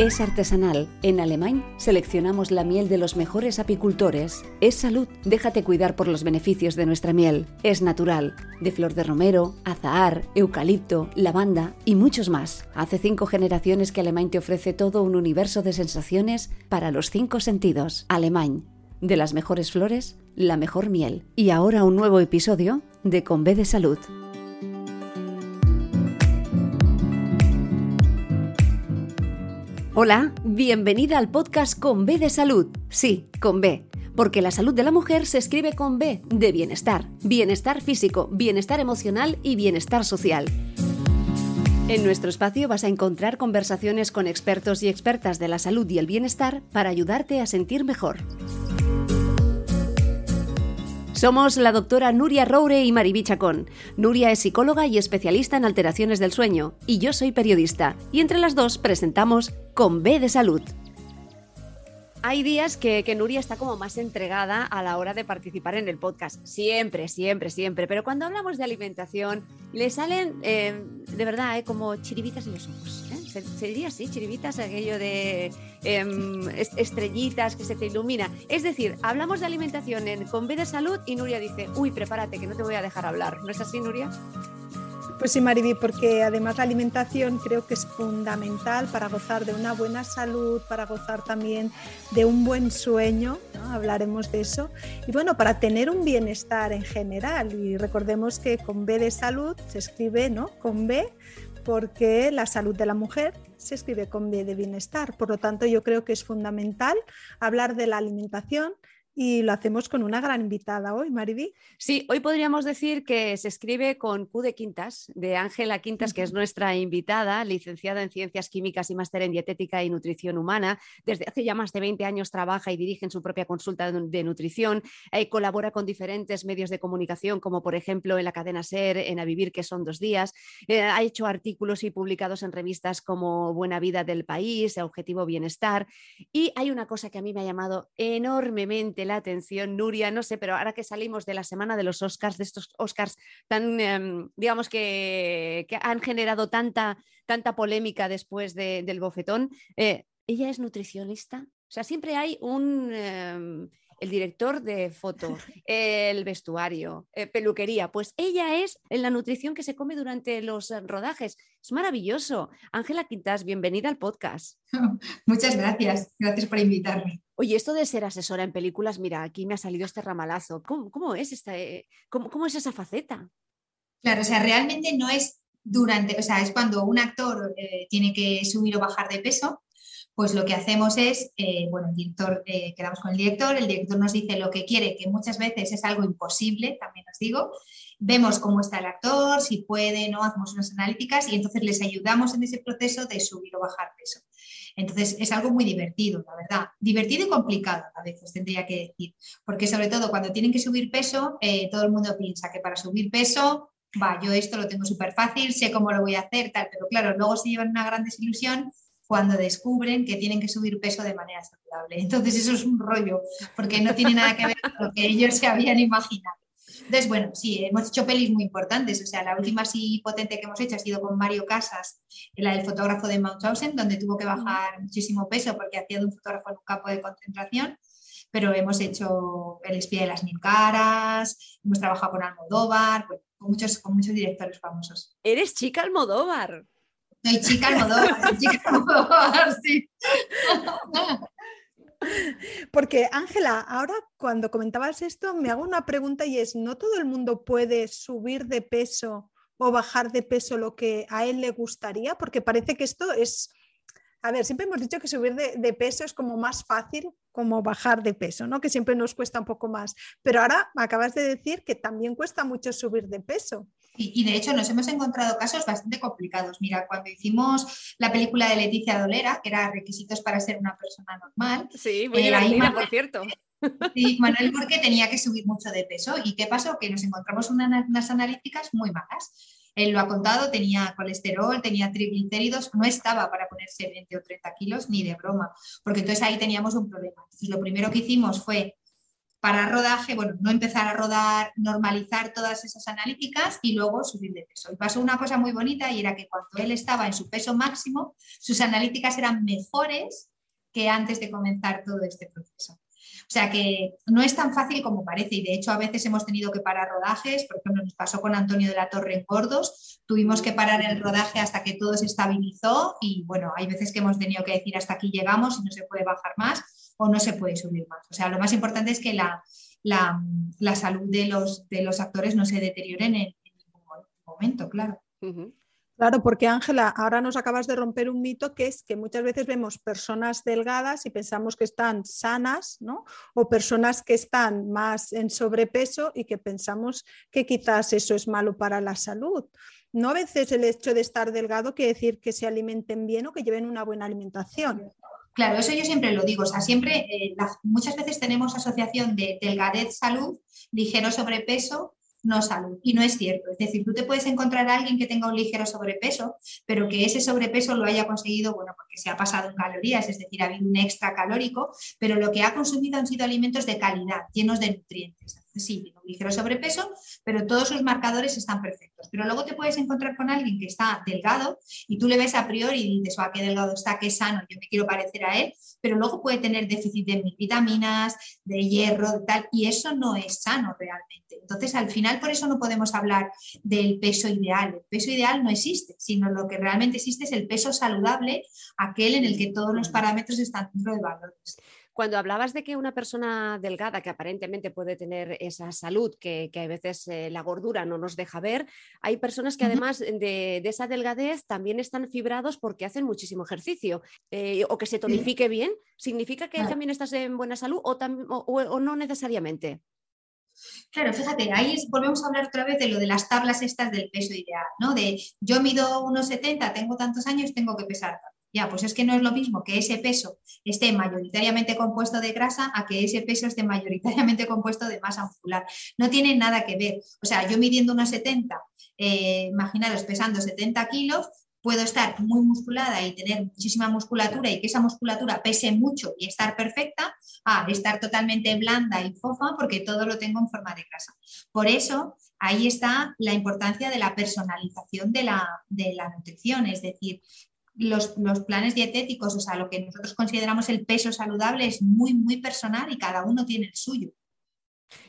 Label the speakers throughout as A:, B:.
A: Es artesanal. En Alemán seleccionamos la miel de los mejores apicultores. Es salud. Déjate cuidar por los beneficios de nuestra miel. Es natural. De flor de romero, azahar, eucalipto, lavanda y muchos más. Hace cinco generaciones que Alemán te ofrece todo un universo de sensaciones para los cinco sentidos. Alemán. De las mejores flores, la mejor miel. Y ahora un nuevo episodio de Con B de Salud. Hola, bienvenida al podcast Con B de Salud. Sí, con B. Porque la salud de la mujer se escribe con B de bienestar. Bienestar físico, bienestar emocional y bienestar social. En nuestro espacio vas a encontrar conversaciones con expertos y expertas de la salud y el bienestar para ayudarte a sentir mejor. Somos la doctora Nuria Roure y Maribí Chacón. Nuria es psicóloga y especialista en alteraciones del sueño, y yo soy periodista, y entre las dos presentamos Con B de Salud. Hay días que, Nuria está como más entregada a la hora de participar en el podcast. Siempre, siempre, siempre. Pero cuando hablamos de alimentación, le salen eh, de verdad eh, como chiribitas en los ojos. ¿eh? Se, diría así, chiribitas, aquello de em, estrellitas que se te ilumina. Es decir, hablamos de alimentación en, con B de salud y Nuria dice, uy, prepárate, que no te voy a dejar hablar. ¿No es así, Nuria?
B: Pues sí, Mariby, porque además la alimentación creo que es fundamental para gozar de una buena salud, para gozar también de un buen sueño, hablaremos de eso, y bueno, para tener un bienestar en general. Y recordemos que con B de salud se escribe, ¿no? Con B porque la salud de la mujer se escribe con de bienestar. Por lo tanto, yo creo que es fundamental hablar de la alimentación y lo hacemos con una gran invitada hoy, Mariby.
A: Sí, hoy podríamos decir que se escribe con Q de Quintas, de Ángela Quintas, que es nuestra invitada, licenciada en Ciencias Químicas y máster en Dietética y Nutrición Humana. Desde hace ya más de 20 años trabaja y dirige en su propia consulta de nutrición. Eh, colabora con diferentes medios de comunicación, como por ejemplo en la cadena SER, en A Vivir, que son dos días. Eh, ha hecho artículos y publicados en revistas como Buena Vida del País, Objetivo Bienestar. Y hay una cosa que a mí me ha llamado enormemente la atención, Nuria, no sé, pero ahora que salimos de la semana de los Oscars, de estos Oscars tan, em, digamos que, han generado tanta, tanta polémica después del bofetón, eh, ella es nutricionista. O sea, siempre hay un... Em, el director de foto, el vestuario, eh, peluquería. Pues ella es en la nutrición que se come durante los rodajes. Es maravilloso. Ángela Quintas, bienvenida al podcast.
C: Muchas gracias. Gracias por invitarme.
A: Oye, esto de ser asesora en películas, mira, aquí me ha salido este ramalazo. ¿Cómo, es, esta, eh, cómo, es esa faceta?
C: Claro, o sea, realmente no es durante, o sea, es cuando un actor eh, tiene que subir o bajar de peso, pues lo que hacemos es, eh, bueno, el director, quedamos con el director, el director nos dice lo que quiere, que muchas veces es algo imposible, también os digo, vemos cómo está el actor, si puede, no, hacemos unas analíticas y entonces les ayudamos en ese proceso de subir o bajar peso. Entonces es algo muy divertido, la verdad. Divertido y complicado a veces, tendría que decir. Porque sobre todo cuando tienen que subir peso, eh, todo el mundo piensa que para subir peso, va, yo esto lo tengo súper fácil, sé cómo lo voy a hacer, tal. Pero claro, luego se llevan una gran desilusión cuando descubren que tienen que subir peso de manera saludable. Entonces eso es un rollo, porque no tiene nada que ver con lo que ellos se habían imaginado. Entonces, bueno, sí, hemos hecho pelis muy importantes. O sea, la última sí potente que hemos hecho ha sido con Mario Casas, la del fotógrafo de Mauthausen, donde tuvo que bajar muchísimo peso porque hacía de un fotógrafo en un campo de concentración. Pero hemos hecho El espía de las mil caras, hemos trabajado con Almodóvar, con, muchos, con muchos directores famosos.
A: Eres chica Almodóvar.
C: Soy chica Almodóvar, soy chica Almodóvar, sí.
B: Porque, Ángela, ahora cuando comentabas esto, me hago una pregunta y es, ¿no todo el mundo puede subir de peso o bajar de peso lo que a él le gustaría? Porque parece que esto es, a ver, siempre hemos dicho que subir de, peso es como más fácil como bajar de peso, ¿no? Que siempre nos cuesta un poco más. Pero ahora acabas de decir que también cuesta mucho subir de peso.
C: Y de hecho nos hemos encontrado casos bastante complicados. Mira, cuando hicimos la película de Leticia Dolera, que era requisitos para ser una persona normal.
A: Sí, muy eh, divertida, por cierto.
C: Sí, Manuel porque tenía que subir mucho de peso. ¿Y qué pasó? Que nos encontramos unas analíticas muy malas. Él lo ha contado, tenía colesterol, tenía triglicéridos, no estaba para ponerse 20 o 30 kilos ni de broma, porque entonces ahí teníamos un problema. Y lo primero que hicimos fue para rodaje, bueno, no empezar a rodar, normalizar todas esas analíticas y luego subir de peso. Y pasó una cosa muy bonita y era que cuando él estaba en su peso máximo, sus analíticas eran mejores que antes de comenzar todo este proceso. O sea que no es tan fácil como parece y de hecho a veces hemos tenido que parar rodajes, por ejemplo nos pasó con Antonio de la Torre en Gordos, tuvimos que parar el rodaje hasta que todo se estabilizó y bueno, hay veces que hemos tenido que decir hasta aquí llegamos y no se puede bajar más o no se puede subir más. O sea, lo más importante es que la, salud de los, de los actores no se deterioren en, ningún momento, claro.
B: Claro, porque Ángela, ahora nos acabas de romper un mito que es que muchas veces vemos personas delgadas y pensamos que están sanas, ¿no? O personas que están más en sobrepeso y que pensamos que quizás eso es malo para la salud. No a veces el hecho de estar delgado quiere decir que se alimenten bien o que lleven una buena alimentación.
C: Claro, eso yo siempre lo digo, o sea, siempre, eh, muchas veces tenemos asociación de delgadez, salud, ligero sobrepeso, no salud. Y no es cierto. Es decir, tú te puedes encontrar a alguien que tenga un ligero sobrepeso, pero que ese sobrepeso lo haya conseguido, bueno, porque se ha pasado en calorías, es decir, ha habido un extra calórico, pero lo que ha consumido han sido alimentos de calidad, llenos de nutrientes sí, tiene un ligero sobrepeso, pero todos sus marcadores están perfectos. Pero luego te puedes encontrar con alguien que está delgado y tú le ves a priori y dices, oh, qué delgado está, qué sano, yo me quiero parecer a él, pero luego puede tener déficit de vitaminas, de hierro, de tal, y eso no es sano realmente. Entonces, al final, por eso no podemos hablar del peso ideal. El peso ideal no existe, sino lo que realmente existe es el peso saludable, aquel en el que todos los parámetros están dentro de valores.
A: Cuando hablabas de que una persona delgada, que aparentemente puede tener esa salud, que, a veces eh, la gordura no nos deja ver, hay personas que además de, esa delgadez también están fibrados porque hacen muchísimo ejercicio eh, o que se tonifique bien. ¿Significa que también estás en buena salud o, no necesariamente?
C: Claro, fíjate, ahí volvemos a hablar otra vez de lo de las tablas estas del peso ideal, ¿no? De yo mido unos 70, tengo tantos años, tengo que pesar ya, pues es que no es lo mismo que ese peso esté mayoritariamente compuesto de grasa a que ese peso esté mayoritariamente compuesto de masa muscular. No tiene nada que ver. O sea, yo midiendo unos 70, eh, imaginaros pesando 70 kilos, puedo estar muy musculada y tener muchísima musculatura y que esa musculatura pese mucho y estar perfecta, a estar totalmente blanda y fofa porque todo lo tengo en forma de grasa. Por eso, ahí está la importancia de la personalización de la, de la nutrición, es decir, los, planes dietéticos, o sea, lo que nosotros consideramos el peso saludable es muy, muy personal y cada uno tiene el suyo.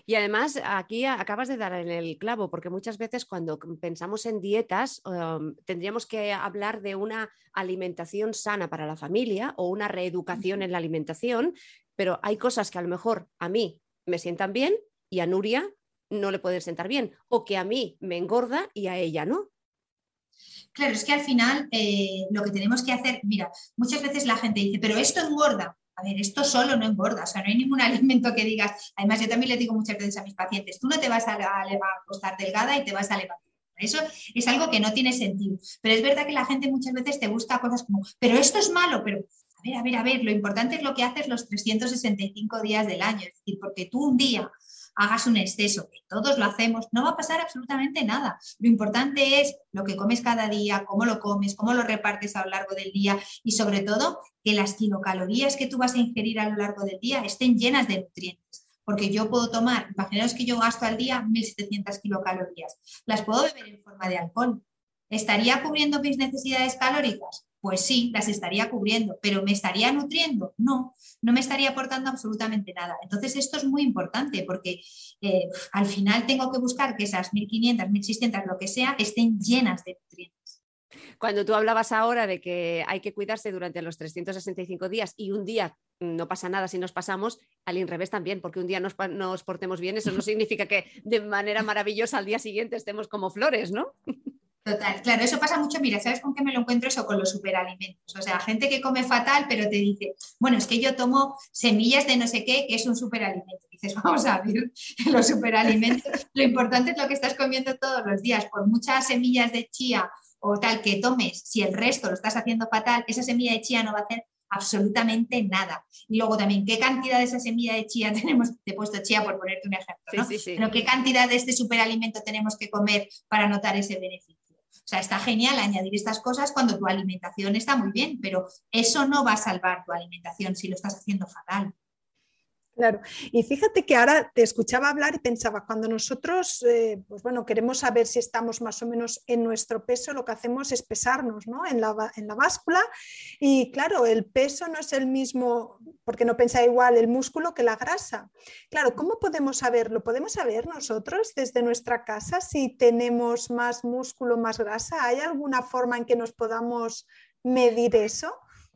A: Y además, aquí acabas de dar en el clavo, porque muchas veces cuando pensamos en dietas, um, tendríamos que hablar de una alimentación sana para la familia o una reeducación en la alimentación, pero hay cosas que a lo mejor a mí me sientan bien y a Nuria no le pueden sentar bien, o que a mí me engorda y a ella no.
C: Claro, es que al final eh, lo que tenemos que hacer, mira, muchas veces la gente dice, pero esto engorda. A ver, esto solo no engorda, o sea, no hay ningún alimento que digas. Además, yo también le digo muchas veces a mis pacientes, tú no te vas a, a, acostar delgada y te vas a levantar. Eso es algo que no tiene sentido. Pero es verdad que la gente muchas veces te busca cosas como, pero esto es malo, pero a ver, a ver, a ver, lo importante es lo que haces los 365 días del año. Es decir, porque tú un día hagas un exceso, que todos lo hacemos, no va a pasar absolutamente nada. Lo importante es lo que comes cada día, cómo lo comes, cómo lo repartes a lo largo del día y sobre todo que las kilocalorías que tú vas a ingerir a lo largo del día estén llenas de nutrientes. Porque yo puedo tomar, imaginaos que yo gasto al día 1.700 kilocalorías, las puedo beber en forma de alcohol. ¿Estaría cubriendo mis necesidades calóricas? Pues sí, las estaría cubriendo, pero ¿me estaría nutriendo? No, no me estaría aportando absolutamente nada. Entonces, esto es muy importante porque eh, al final tengo que buscar que esas 1.500, 1.600, lo que sea, estén llenas de nutrientes.
A: Cuando tú hablabas ahora de que hay que cuidarse durante los 365 días y un día no pasa nada si nos pasamos, al revés también, porque un día nos, nos portemos bien, eso no significa que de manera maravillosa al día siguiente estemos como flores, ¿no?
C: Total, claro, eso pasa mucho. Mira, ¿sabes con qué me lo encuentro eso? Con los superalimentos. O sea, gente que come fatal, pero te dice, bueno, es que yo tomo semillas de no sé qué, que es un superalimento. dices, vamos a ver, los superalimentos. Lo importante es lo que estás comiendo todos los días. Por muchas semillas de chía o tal que tomes, si el resto lo estás haciendo fatal, esa semilla de chía no va a hacer absolutamente nada. Y luego también, ¿qué cantidad de esa semilla de chía tenemos? Te he puesto chía por ponerte un ejemplo, ¿no? Pero ¿qué cantidad de este superalimento tenemos que comer para notar ese beneficio? O sea, está genial añadir estas cosas cuando tu alimentación está muy bien, pero eso no va a salvar tu alimentación si lo estás haciendo fatal.
B: Claro, y fíjate que ahora te escuchaba hablar y pensaba, cuando nosotros, eh, pues bueno, queremos saber si estamos más o menos en nuestro peso, lo que hacemos es pesarnos ¿no? en, la, en la báscula y claro, el peso no es el mismo, porque no pensa igual el músculo que la grasa. Claro, ¿cómo podemos saberlo? ¿Podemos saber nosotros desde nuestra casa si tenemos más músculo, más grasa? ¿Hay alguna forma en que nos podamos medir eso?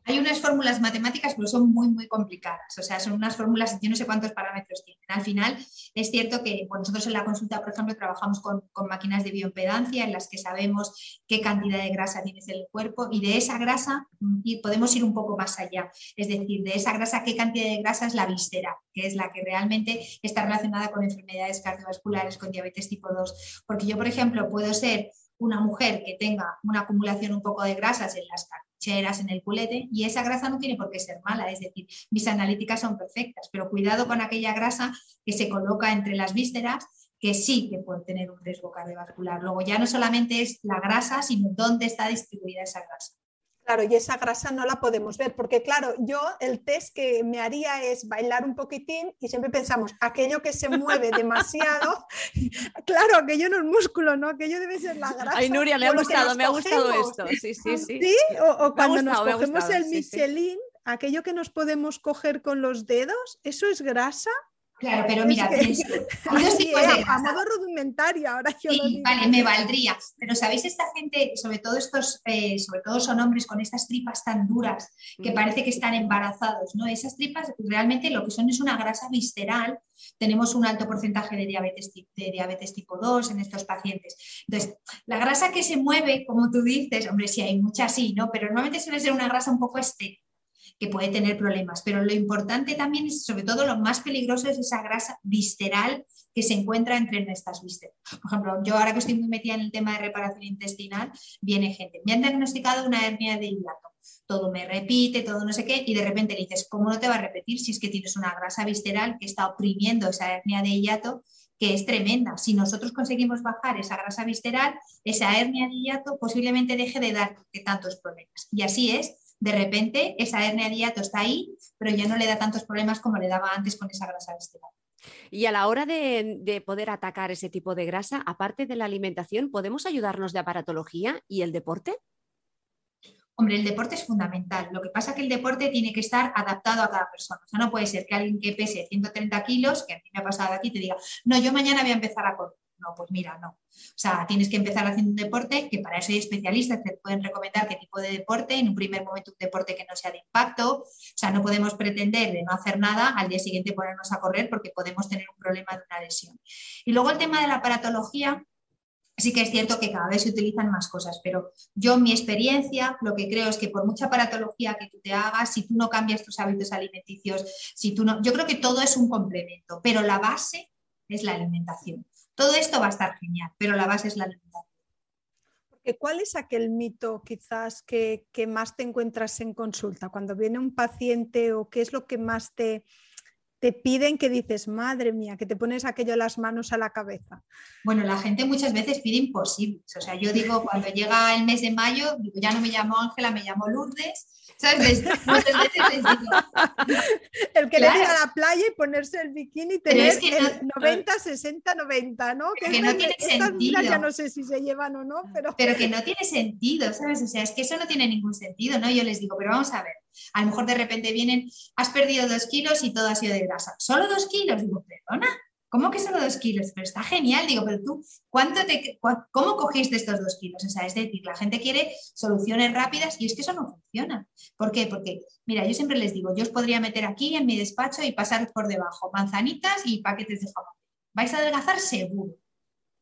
C: Hay unas fórmulas matemáticas, pero son muy, muy complicadas. O sea, son unas fórmulas, yo no sé cuántos parámetros tienen. Al final, es cierto que nosotros en la consulta, por ejemplo, trabajamos con, máquinas de bioimpedancia en las que sabemos qué cantidad de grasa tienes en el cuerpo y de esa grasa y podemos ir un poco más allá. Es decir, de esa grasa, qué cantidad de grasa es la visceral, que es la que realmente está relacionada con enfermedades cardiovasculares, con diabetes tipo 2. Porque yo, por ejemplo, puedo ser una mujer que tenga una acumulación un poco de grasas en las cartucheras, en el culete, y esa grasa no tiene por qué ser mala, es decir, mis analíticas son perfectas, pero cuidado con aquella grasa que se coloca entre las vísceras que sí que puede tener un riesgo cardiovascular. Luego ya no solamente es la grasa, sino dónde está distribuida esa grasa.
B: Claro, y esa grasa no la podemos ver, porque claro, yo el test que me haría es bailar un poquitín y siempre pensamos, aquello que se mueve demasiado, claro, aquello no es músculo, ¿no? Aquello debe ser la grasa.
A: Ay, Nuria, me ha gustado, me ha gustado esto. Sí, sí, sí.
B: ¿Sí? O, cuando nos cogemos el Michelin, aquello que nos podemos coger con los dedos, ¿eso es grasa?
C: Claro, pero mira,
B: a modo rudimentario, ahora yo
C: sí, vale, me valdría. Pero sabéis esta gente, sobre todo estos, eh, sobre todo son hombres con estas tripas tan duras que mm. parece que están embarazados, ¿no? Esas tripas realmente lo que son es una grasa visceral. Tenemos un alto porcentaje de diabetes, de diabetes tipo 2 en estos pacientes. Entonces, la grasa que se mueve, como tú dices, hombre, sí hay mucha sí, ¿no? Pero normalmente suele ser una grasa un poco estética que puede tener problemas. Pero lo importante también es, sobre todo lo más peligroso, es esa grasa visceral que se encuentra entre nuestras vísceras. Por ejemplo, yo ahora que estoy muy metida en el tema de reparación intestinal, viene gente, me han diagnosticado una hernia de hiato, todo me repite, todo no sé qué, y de repente le dices, ¿cómo no te va a repetir si es que tienes una grasa visceral que está oprimiendo esa hernia de hiato que es tremenda. Si nosotros conseguimos bajar esa grasa visceral, esa hernia de hiato posiblemente deje de dar tantos problemas. Y así es de repente esa hernia de hiato está ahí, pero ya no le da tantos problemas como le daba antes con esa grasa visceral.
A: Y a la hora de, de, poder atacar ese tipo de grasa, aparte de la alimentación, ¿podemos ayudarnos de aparatología y el deporte?
C: Hombre, el deporte es fundamental. Lo que pasa es que el deporte tiene que estar adaptado a cada persona. O sea, no puede ser que alguien que pese 130 kilos, que a mí me ha pasado aquí, te diga, no, yo mañana voy a empezar a correr. No, pues mira, no. O sea, tienes que empezar haciendo un deporte, que para eso hay especialistas que te pueden recomendar qué tipo de deporte, en un primer momento un deporte que no sea de impacto. O sea, no podemos pretender de no hacer nada al día siguiente ponernos a correr porque podemos tener un problema de una lesión. Y luego el tema de la aparatología, sí que es cierto que cada vez se utilizan más cosas, pero yo en mi experiencia lo que creo es que por mucha aparatología que tú te hagas, si tú no cambias tus hábitos alimenticios, si tú no, yo creo que todo es un complemento, pero la base es la alimentación. Todo esto va a estar genial, pero la base es la alimentación.
B: ¿Cuál es aquel mito quizás que, más te encuentras en consulta? Cuando viene un paciente o qué es lo que más te, te piden que dices, madre mía, que te pones aquello las manos a la cabeza?
C: Bueno, la gente muchas veces pide imposibles. O sea, yo digo, cuando llega el mes de mayo, ya no me llamo Ángela, me llamo Lourdes ¿Sabes?
B: El querer ir a la playa y ponerse el bikini y tener 90, 60, 90, ¿no?
C: Que, no tiene sentido.
B: Ya no sé si se llevan o no, pero...
C: Pero que no tiene sentido, ¿sabes? O sea, es que eso no tiene ningún sentido, ¿no? Yo les digo, pero vamos a ver, a lo mejor de repente vienen, has perdido dos kilos y todo ha sido de grasa. ¿Solo dos kilos? Digo, perdona, ¿Cómo que solo dos kilos? Pero está genial. Digo, pero tú, ¿cuánto te, ¿cómo cogiste estos dos kilos? O sea, es decir, la gente quiere soluciones rápidas y es que eso no funciona. ¿Por qué? Porque, mira, yo siempre les digo, yo os podría meter aquí en mi despacho y pasar por debajo manzanitas y paquetes de jamón. ¿Vais a adelgazar? Seguro.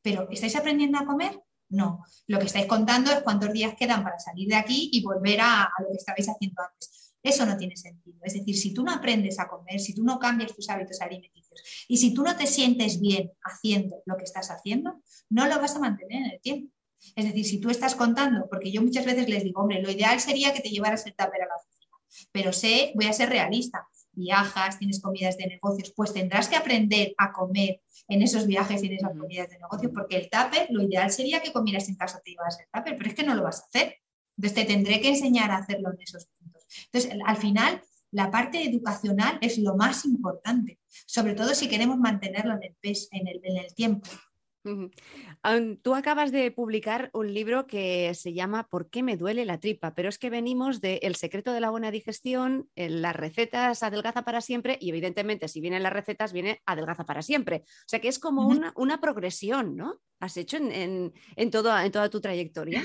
C: Pero ¿estáis aprendiendo a comer? No, lo que estáis contando es cuántos días quedan para salir de aquí y volver a, lo que estabais haciendo antes. Eso no tiene sentido. Es decir, si tú no aprendes a comer, si tú no cambias tus hábitos alimenticios y si tú no te sientes bien haciendo lo que estás haciendo, no lo vas a mantener en el tiempo. Es decir, si tú estás contando, porque yo muchas veces les digo, hombre, lo ideal sería que te llevaras el tupper a la oficina, pero sé, voy a ser realista, viajas, tienes comidas de negocios, pues tendrás que aprender a comer en esos viajes y en esas comidas de negocios, porque el tupper, lo ideal sería que comieras en casa, te llevas el tupper, pero es que no lo vas a hacer. Entonces te tendré que enseñar a hacerlo en esos puntos. Entonces, al final, la parte educacional es lo más importante, sobre todo si queremos mantenerlo en el, en el, en el tiempo.
A: Tú acabas de publicar un libro que se llama ¿Por qué me duele la tripa? Pero es que venimos de El secreto de la buena digestión, las recetas adelgaza para siempre y evidentemente si vienen las recetas viene adelgaza para siempre. O sea que es como una, progresión, ¿no? Has hecho en, en toda tu trayectoria.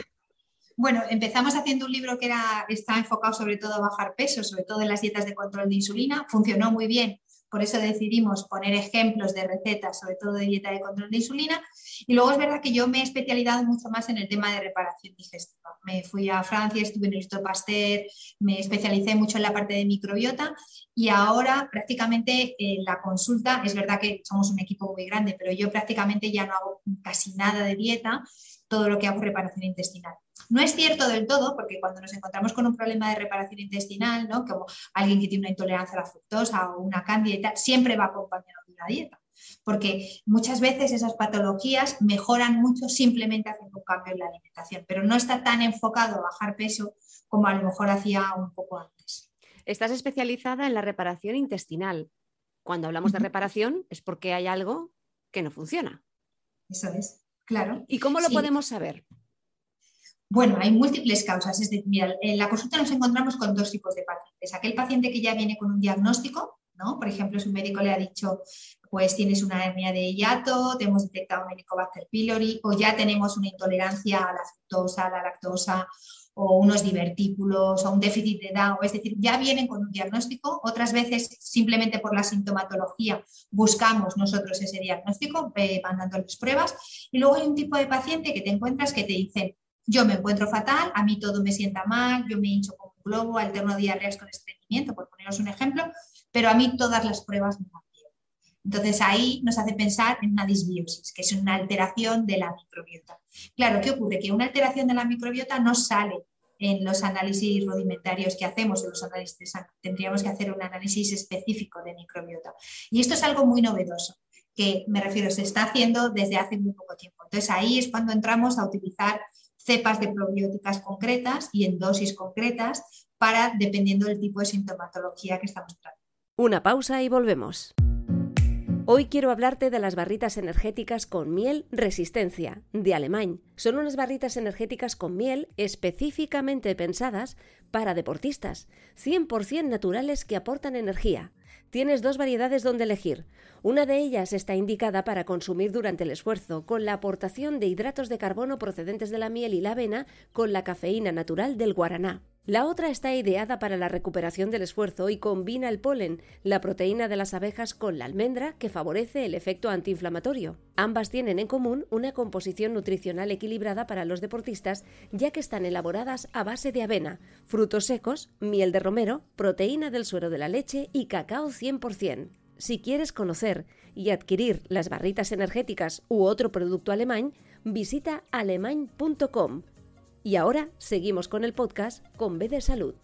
C: Bueno, empezamos haciendo un libro que está enfocado sobre todo a bajar peso, sobre todo en las dietas de control de insulina. Funcionó muy bien por eso decidimos poner ejemplos de recetas, sobre todo de dieta de control de insulina. Y luego es verdad que yo me he especializado mucho más en el tema de reparación digestiva. Me fui a Francia, estuve en el Instituto Pasteur, me especialicé mucho en la parte de microbiota y ahora prácticamente en la consulta, es verdad que somos un equipo muy grande, pero yo prácticamente ya no hago casi nada de dieta, todo lo que hago es reparación intestinal. No es cierto del todo, porque cuando nos encontramos con un problema de reparación intestinal, ¿no? como alguien que tiene una intolerancia a la fructosa o una cándida, siempre va acompañado de una dieta. Porque muchas veces esas patologías mejoran mucho simplemente haciendo un cambio en la alimentación, pero no está tan enfocado a bajar peso como a lo mejor hacía un poco antes.
A: Estás especializada en la reparación intestinal. Cuando hablamos de reparación es porque hay algo que no funciona.
C: Eso es, claro.
A: ¿Y cómo lo podemos saber?
C: Bueno, hay múltiples causas. Es decir, mira, en la consulta nos encontramos con dos tipos de pacientes. Aquel paciente que ya viene con un diagnóstico, ¿no? Por ejemplo, su médico le ha dicho, pues tienes una hernia de hiato, te hemos detectado un Helicobacter pylori, o ya tenemos una intolerancia a la fructosa, a la lactosa, o unos divertículos, o un déficit de DAO. Es decir, ya vienen con un diagnóstico. Otras veces, simplemente por la sintomatología, buscamos nosotros ese diagnóstico, eh, mandándoles pruebas. Y luego hay un tipo de paciente que te encuentras que te dicen, yo me encuentro fatal, a mí todo me sienta mal, yo me hincho como un globo, alterno diarreas con estreñimiento, por poneros un ejemplo, pero a mí todas las pruebas me van bien. Entonces ahí nos hace pensar en una disbiosis, que es una alteración de la microbiota. Claro, ¿qué ocurre? Que una alteración de la microbiota no sale en los análisis rudimentarios que hacemos, en los análisis tendríamos que hacer un análisis específico de microbiota. Y esto es algo muy novedoso, que me refiero, se está haciendo desde hace muy poco tiempo. Entonces ahí es cuando entramos a utilizar cepas de probióticas concretas y en dosis concretas para dependiendo del tipo de sintomatología que estamos tratando.
A: Una pausa y volvemos. Hoy quiero hablarte de las barritas energéticas con miel Resistencia, de Alemán. Son unas barritas energéticas con miel específicamente pensadas para deportistas, 100% naturales que aportan energía. Tienes dos variedades donde elegir. Una de ellas está indicada para consumir durante el esfuerzo, con la aportación de hidratos de carbono procedentes de la miel y la avena con la cafeína natural del guaraná. La otra está ideada para la recuperación del esfuerzo y combina el polen, la proteína de las abejas con la almendra que favorece el efecto antiinflamatorio. Ambas tienen en común una composición nutricional equilibrada para los deportistas ya que están elaboradas a base de avena, frutos secos, miel de romero, proteína del suero de la leche y cacao 100%. Si quieres conocer y adquirir las barritas energéticas u otro producto alemán, visita alemán.com y ahora seguimos con el podcast con B de Salud.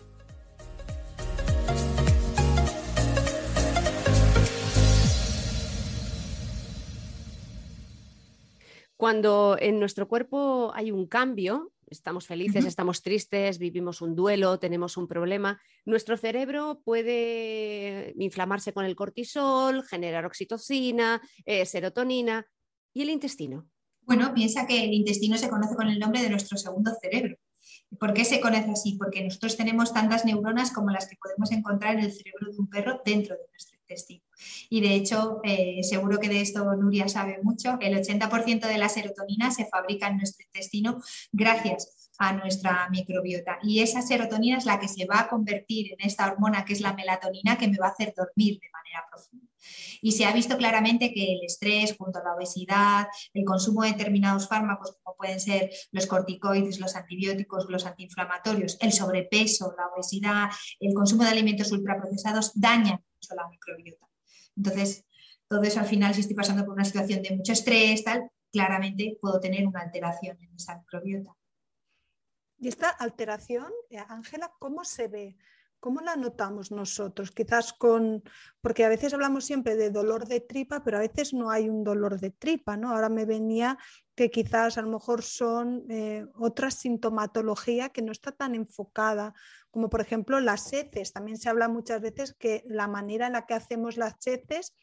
A: Cuando en nuestro cuerpo hay un cambio, estamos felices, estamos tristes, vivimos un duelo, tenemos un problema, nuestro cerebro puede inflamarse con el cortisol, generar oxitocina, eh, serotonina y el intestino.
C: Bueno, piensa que el intestino se conoce con el nombre de nuestro segundo cerebro. ¿Por qué se conoce así? Porque nosotros tenemos tantas neuronas como las que podemos encontrar en el cerebro de un perro dentro de nuestro intestino. Y de hecho, eh, seguro que de esto Nuria sabe mucho, el 80% de la serotonina se fabrica en nuestro intestino gracias a nuestra microbiota. Y esa serotonina es la que se va a convertir en esta hormona que es la melatonina que me va a hacer dormir de manera profunda. Y se ha visto claramente que el estrés junto a la obesidad, el consumo de determinados fármacos como pueden ser los corticoides, los antibióticos, los antiinflamatorios, el sobrepeso, la obesidad, el consumo de alimentos ultraprocesados dañan mucho la microbiota. Entonces, todo eso al final, si estoy pasando por una situación de mucho estrés, tal, claramente puedo tener una alteración en esa microbiota.
B: Y esta alteración, eh, Ángela, ¿cómo se ve? ¿Cómo la notamos nosotros? Quizás con, porque a veces hablamos siempre de dolor de tripa, pero a veces no hay un dolor de tripa, ¿no? Ahora me venía que quizás a lo mejor son eh, otra sintomatología que no está tan enfocada, como por ejemplo las heces. También se habla muchas veces que la manera en la que hacemos las heces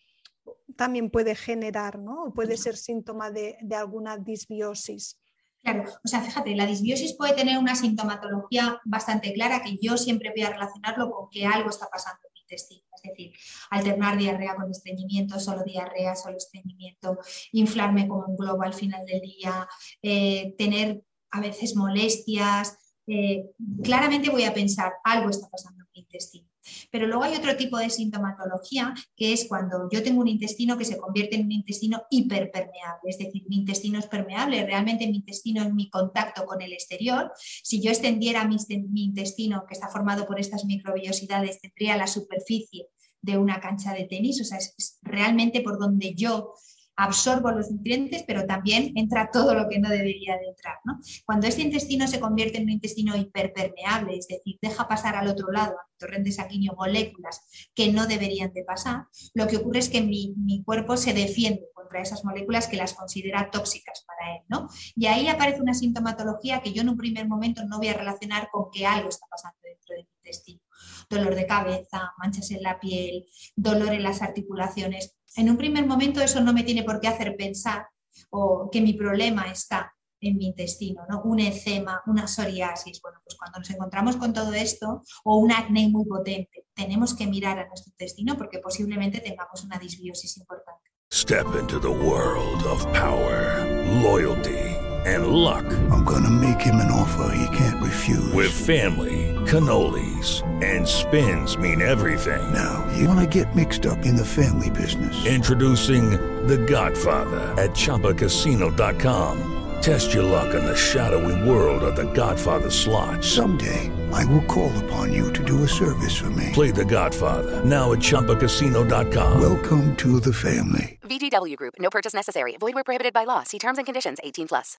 B: también puede generar, ¿no? O puede ser síntoma de, de alguna disbiosis.
C: Claro, o sea, fíjate, la disbiosis puede tener una sintomatología bastante clara que yo siempre voy a relacionarlo con que algo está pasando en mi intestino. Es decir, alternar diarrea con estreñimiento, solo diarrea, solo estreñimiento, inflarme como un globo al final del día, eh, tener a veces molestias. Eh, claramente voy a pensar, algo está pasando en mi intestino. Pero luego hay otro tipo de sintomatología que es cuando yo tengo un intestino que se convierte en un intestino hiperpermeable, es decir, mi intestino es permeable, realmente mi intestino en mi contacto con el exterior, si yo extendiera mi, intestino que está formado por estas microbiosidades, tendría la superficie de una cancha de tenis, o sea, es realmente por donde yo absorbo los nutrientes, pero también entra todo lo que no debería de entrar. Cuando este intestino se convierte en un intestino hiperpermeable, es decir, deja pasar al otro lado, a torrente sanguíneo, moléculas que no deberían de pasar, lo que ocurre es que mi, cuerpo se defiende contra esas moléculas que las considera tóxicas para él. ¿no? Y ahí aparece una sintomatología que yo en un primer momento no voy a relacionar con que algo está pasando dentro de mi intestino. Dolor de cabeza, manchas en la piel, dolor en las articulaciones, en un primer momento eso no me tiene por qué hacer pensar o que mi problema está en mi intestino, ¿no? un ecema, una psoriasis. Bueno, pues cuando nos encontramos con todo esto o un acné muy potente, tenemos que mirar a nuestro intestino porque posiblemente tengamos una disbiosis importante.
D: Step into the world of power, loyalty and luck.
E: I'm gonna make him an offer he can't refuse.
D: With family, cannolis and spins mean everything.
E: Now, you wanna get mixed up in the family business.
D: Introducing The Godfather at chapacasino.com. Test your luck in the shadowy world of the Godfather slot.
E: Someday, I will call upon you to do a service for me.
D: Play the Godfather, now at Chumpacasino.com.
E: Welcome to the family.
F: VGW Group, no purchase necessary. Void where prohibited by law. See terms and conditions 18 plus.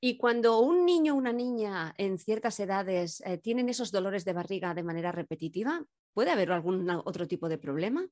A: Y cuando un niño o una niña en ciertas edades eh, tienen esos dolores de barriga de manera repetitiva, ¿puede haber algún otro tipo de problema?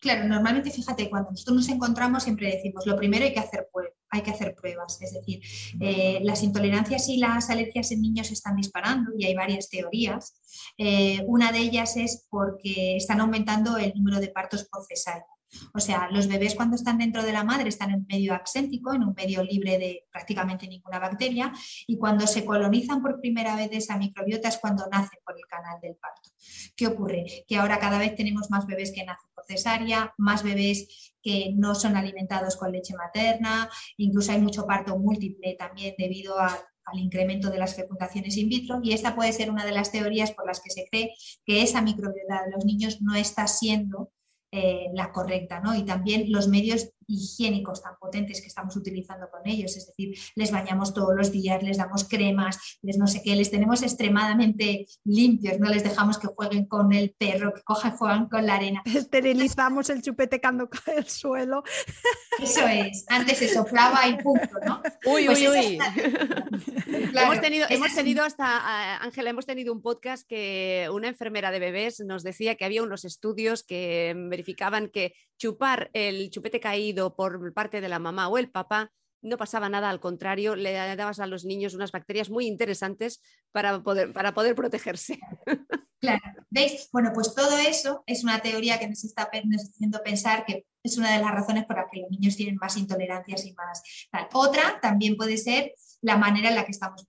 C: Claro, normalmente fíjate, cuando nosotros nos encontramos siempre decimos, lo primero hay que hacer, hay que hacer pruebas, es decir, eh, las intolerancias y las alergias en niños están disparando y hay varias teorías. Eh, una de ellas es porque están aumentando el número de partos por cesárea. O sea, los bebés cuando están dentro de la madre están en un medio axéntico, en un medio libre de prácticamente ninguna bacteria, y cuando se colonizan por primera vez esa microbiota es cuando nacen por el canal del parto. ¿Qué ocurre? Que ahora cada vez tenemos más bebés que nacen por cesárea, más bebés que no son alimentados con leche materna, incluso hay mucho parto múltiple también debido al incremento de las fecundaciones in vitro y esta puede ser una de las teorías por las que se cree que esa microbiota de los niños no está siendo eh, la correcta, ¿no? Y también los medios higiénicos tan potentes que estamos utilizando con ellos, es decir, les bañamos todos los días, les damos cremas, les no sé qué, les tenemos extremadamente limpios, no les dejamos que jueguen con el perro, que cojan, juegan con la arena.
B: Esterilizamos el chupete cuando cae el suelo.
C: Eso es, antes se soplaba y punto, ¿no?
A: Uy, pues uy, uy. hemos tenido, hemos tenido hasta, Ángela, hemos tenido un podcast que una enfermera de bebés nos decía que había unos estudios que verificaban que chupar el chupete caído por parte de la mamá o el papá no pasaba nada, al contrario, le dabas a los niños unas bacterias muy interesantes para poder, para poder protegerse.
C: Claro, ¿veis? Bueno, pues todo eso es una teoría que nos está, haciendo pensar que es una de las razones por las que los niños tienen más intolerancias y más. Otra también puede ser la manera en la que estamos.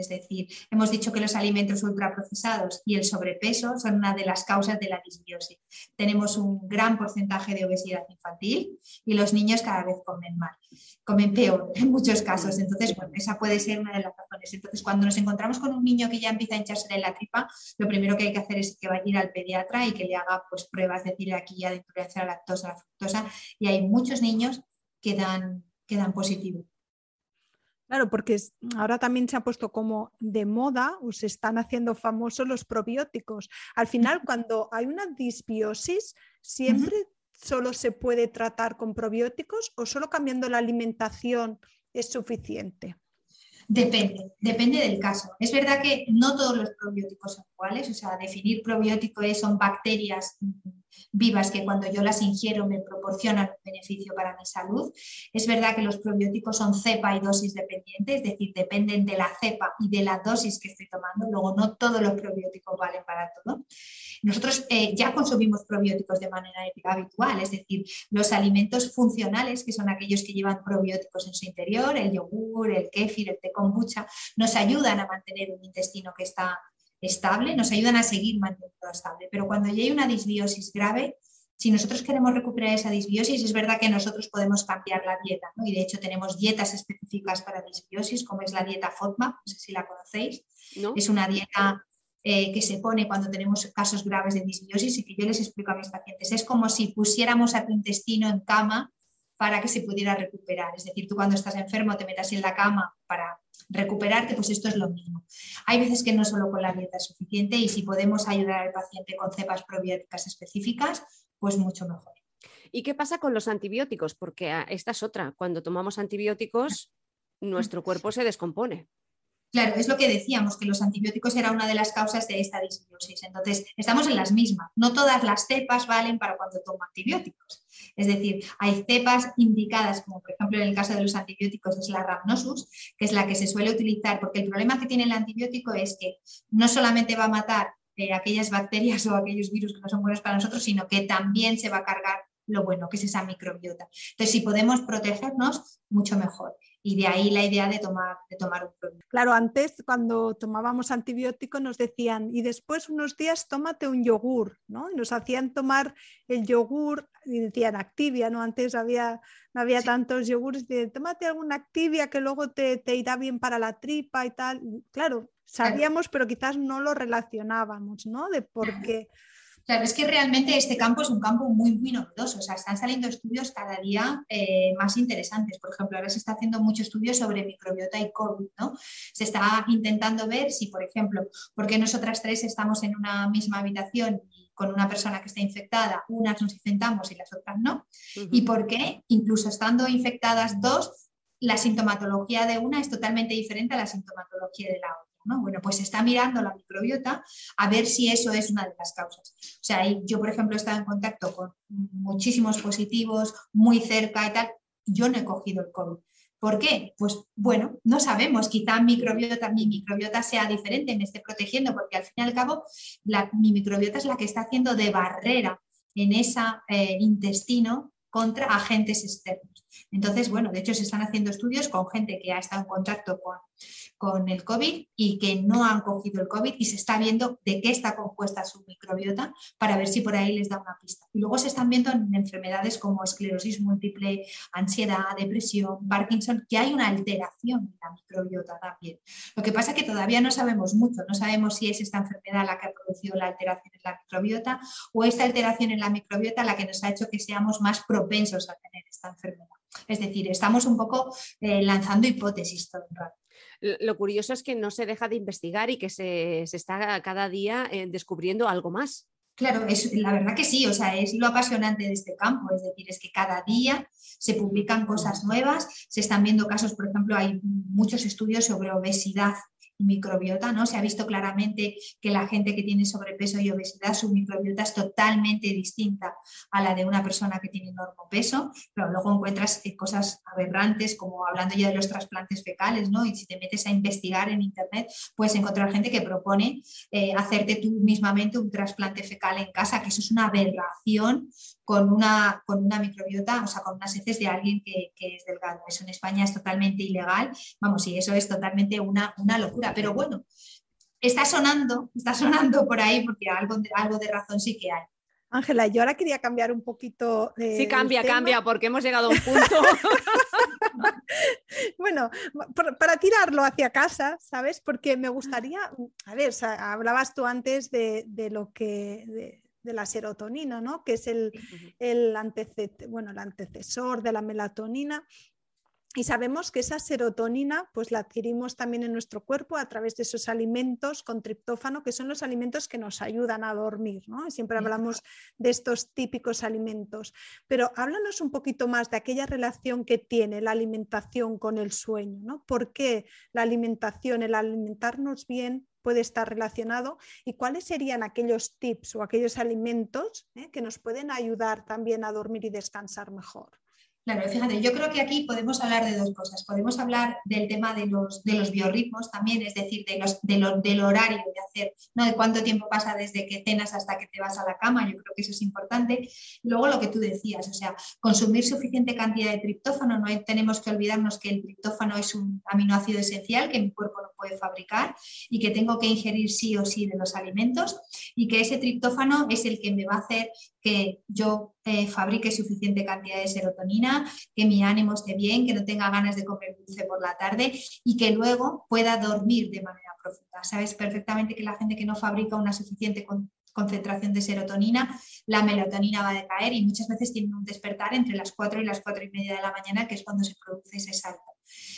C: Es decir, hemos dicho que los alimentos ultraprocesados y el sobrepeso son una de las causas de la disbiosis. Tenemos un gran porcentaje de obesidad infantil y los niños cada vez comen mal, comen peor en muchos casos. Entonces, bueno, esa puede ser una de las razones. Entonces, cuando nos encontramos con un niño que ya empieza a hincharse en la tripa, lo primero que hay que hacer es que vaya a ir al pediatra y que le haga pues, pruebas, de decir, aquí ya de intolerancia a la lactosa, la fructosa. Y hay muchos niños que dan, que dan positivo.
B: Claro, porque ahora también se ha puesto como de moda o se están haciendo famosos los probióticos. Al final, cuando hay una disbiosis, siempre solo se puede tratar con probióticos o solo cambiando la alimentación es suficiente.
C: Depende, depende del caso. Es verdad que no todos los probióticos son iguales, o sea, definir probiótico es, son bacterias vivas que cuando yo las ingiero me proporcionan un beneficio para mi salud. Es verdad que los probióticos son cepa y dosis dependientes, es decir, dependen de la cepa y de la dosis que estoy tomando. Luego, no todos los probióticos valen para todo. Nosotros eh, ya consumimos probióticos de manera habitual, es decir, los alimentos funcionales, que son aquellos que llevan probióticos en su interior, el yogur, el kéfir, el té kombucha, nos ayudan a mantener un intestino que está estable, nos ayudan a seguir manteniendo estable. Pero cuando ya hay una disbiosis grave, si nosotros queremos recuperar esa disbiosis, es verdad que nosotros podemos cambiar la dieta, y de hecho tenemos dietas específicas para disbiosis, como es la dieta FODMAP, no sé si la conocéis, es una dieta eh, que se pone cuando tenemos casos graves de disbiosis y que yo les explico a mis pacientes. Es como si pusiéramos a tu intestino en cama para que se pudiera recuperar. Es decir, tú cuando estás enfermo te metas en la cama para recuperarte, pues esto es lo mismo. Hay veces que no solo con la dieta es suficiente y si podemos ayudar al paciente con cepas probióticas específicas, pues mucho mejor.
A: ¿Y qué pasa con los antibióticos? Porque ah, esta es otra. Cuando tomamos antibióticos, nuestro cuerpo se descompone.
C: Claro, es lo que decíamos, que los antibióticos era una de las causas de esta disbiosis. Entonces, estamos en las mismas. No todas las cepas valen para cuando tomo antibióticos. Es decir, hay cepas indicadas, como por ejemplo en el caso de los antibióticos es la Rhamnosus, que es la que se suele utilizar, porque el problema que tiene el antibiótico es que no solamente va a matar eh, aquellas bacterias o aquellos virus que no son buenos para nosotros, sino que también se va a cargar lo bueno, que es esa microbiota. Entonces, si podemos protegernos, mucho mejor y de ahí la idea de tomar, de tomar un producto.
B: Claro, antes cuando tomábamos antibióticos nos decían, y después unos días tómate un yogur, ¿no? Y nos hacían tomar el yogur, y decían Activia, ¿no? Antes había, no había tantos yogures, y tómate alguna Activia que luego te, te, irá bien para la tripa y tal. claro, sabíamos, pero quizás no lo relacionábamos, ¿no? De por qué.
C: Claro, es que realmente este campo es un campo muy, muy novedoso. O sea, están saliendo estudios cada día eh, más interesantes. Por ejemplo, ahora se está haciendo mucho estudio sobre microbiota y COVID, ¿no? Se está intentando ver si, por ejemplo, porque nosotras tres estamos en una misma habitación y con una persona que está infectada, unas nos infectamos y las otras no, y por qué, incluso estando infectadas dos, la sintomatología de una es totalmente diferente a la sintomatología de la otra. Bueno, pues está mirando la microbiota a ver si eso es una de las causas. O sea, yo, por ejemplo, he estado en contacto con muchísimos positivos, muy cerca y tal. Yo no he cogido el COVID. ¿Por qué? Pues bueno, no sabemos, quizá microbiota, mi microbiota sea diferente, me esté protegiendo, porque al fin y al cabo mi microbiota es la que está haciendo de barrera en ese eh, intestino contra agentes externos. Entonces, bueno, de hecho se están haciendo estudios con gente que ha estado en contacto con con el COVID y que no han cogido el COVID y se está viendo de qué está compuesta su microbiota para ver si por ahí les da una pista. Y luego se están viendo en enfermedades como esclerosis múltiple, ansiedad, depresión, Parkinson, que hay una alteración en la microbiota también. Lo que pasa es que todavía no sabemos mucho, no sabemos si es esta enfermedad la que ha producido la alteración en la microbiota o esta alteración en la microbiota la que nos ha hecho que seamos más propensos a tener esta enfermedad. Es decir, estamos un poco eh, lanzando hipótesis todo el rato
A: lo curioso es que no se deja de investigar y que se, está cada día eh, descubriendo algo más.
C: Claro, es, la verdad que sí, o sea, es lo apasionante de este campo, es decir, es que cada día se publican cosas nuevas, se están viendo casos, por ejemplo, hay muchos estudios sobre obesidad microbiota, ¿no? Se ha visto claramente que la gente que tiene sobrepeso y obesidad, su microbiota es totalmente distinta a la de una persona que tiene peso, pero luego encuentras eh, cosas aberrantes, como hablando ya de los trasplantes fecales, ¿no? Y si te metes a investigar en internet, puedes encontrar gente que propone eh, hacerte tú mismamente un trasplante fecal en casa, que eso es una aberración con una, con una microbiota, o sea, con unas heces de alguien que, es delgado. Eso en España es totalmente ilegal, vamos, y eso es totalmente una, una locura. Pero bueno, está sonando, está sonando por ahí porque algo, algo de razón sí que hay.
B: Ángela, yo ahora quería cambiar un poquito.
A: sí, cambia, cambia, porque hemos llegado a un punto.
B: bueno, para tirarlo hacia casa, ¿sabes? Porque me gustaría, a ver, hablabas tú antes de, lo que. De, la serotonina, ¿no? Que es el, el, bueno, el antecesor de la melatonina y sabemos que esa serotonina pues la adquirimos también en nuestro cuerpo a través de esos alimentos con triptófano, que son los alimentos que nos ayudan a dormir. ¿no? Siempre hablamos de estos típicos alimentos. Pero háblanos un poquito más de aquella relación que tiene la alimentación con el sueño. ¿no? ¿Por qué la alimentación, el alimentarnos bien, puede estar relacionado y cuáles serían aquellos tips o aquellos alimentos ¿eh? que nos pueden ayudar también a dormir y descansar mejor.
C: Claro, fíjate, yo creo que aquí podemos hablar de dos cosas. Podemos hablar del tema de los, de los biorritmos también, es decir, de los, del horario de hacer, ¿no? de cuánto tiempo pasa desde que cenas hasta que te vas a la cama, yo creo que eso es importante. Luego lo que tú decías, o sea, consumir suficiente cantidad de triptófano, no tenemos que olvidarnos que el triptófano es un aminoácido esencial que mi cuerpo no puede fabricar y que tengo que ingerir sí o sí de los alimentos y que ese triptófano es el que me va a hacer que yo eh, fabrique suficiente cantidad de serotonina, que mi ánimo esté bien, que no tenga ganas de comer dulce por la tarde y que luego pueda dormir de manera profunda. Sabes perfectamente que la gente que no fabrica una suficiente concentración de serotonina, la melatonina va a decaer y muchas veces tiene un despertar entre las 4 y las 4 y media de la mañana, que es cuando se produce ese salto.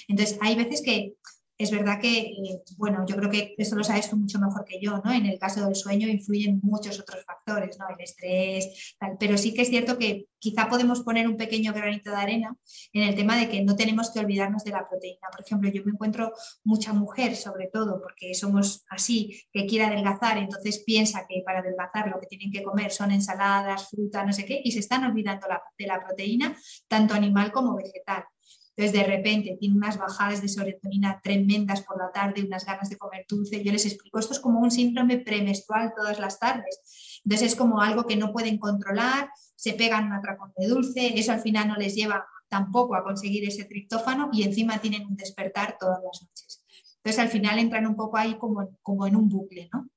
C: Entonces, hay veces que es verdad que, eh, bueno, yo creo que esto lo sabes tú mucho mejor que yo, ¿no? En el caso del sueño influyen muchos otros factores, ¿no? El estrés, tal, pero sí que es cierto que quizá podemos poner un pequeño granito de arena en el tema de que no tenemos que olvidarnos de la proteína. Por ejemplo, yo me encuentro mucha mujer, sobre todo, porque somos así, que quiere adelgazar, entonces piensa que para adelgazar lo que tienen que comer son ensaladas, fruta, no sé qué, y se están olvidando de la proteína, tanto animal como vegetal. Entonces, de repente, tiene unas bajadas de serotonina tremendas por la tarde, unas ganas de comer dulce. Yo les explico, esto es como un síndrome premenstrual todas las tardes. Entonces, es como algo que no pueden controlar, se pegan un atracón de dulce, eso al final no les lleva tampoco a conseguir ese triptófano y encima tienen un despertar todas las noches. Entonces, al final entran un poco ahí como, como en un bucle, ¿no?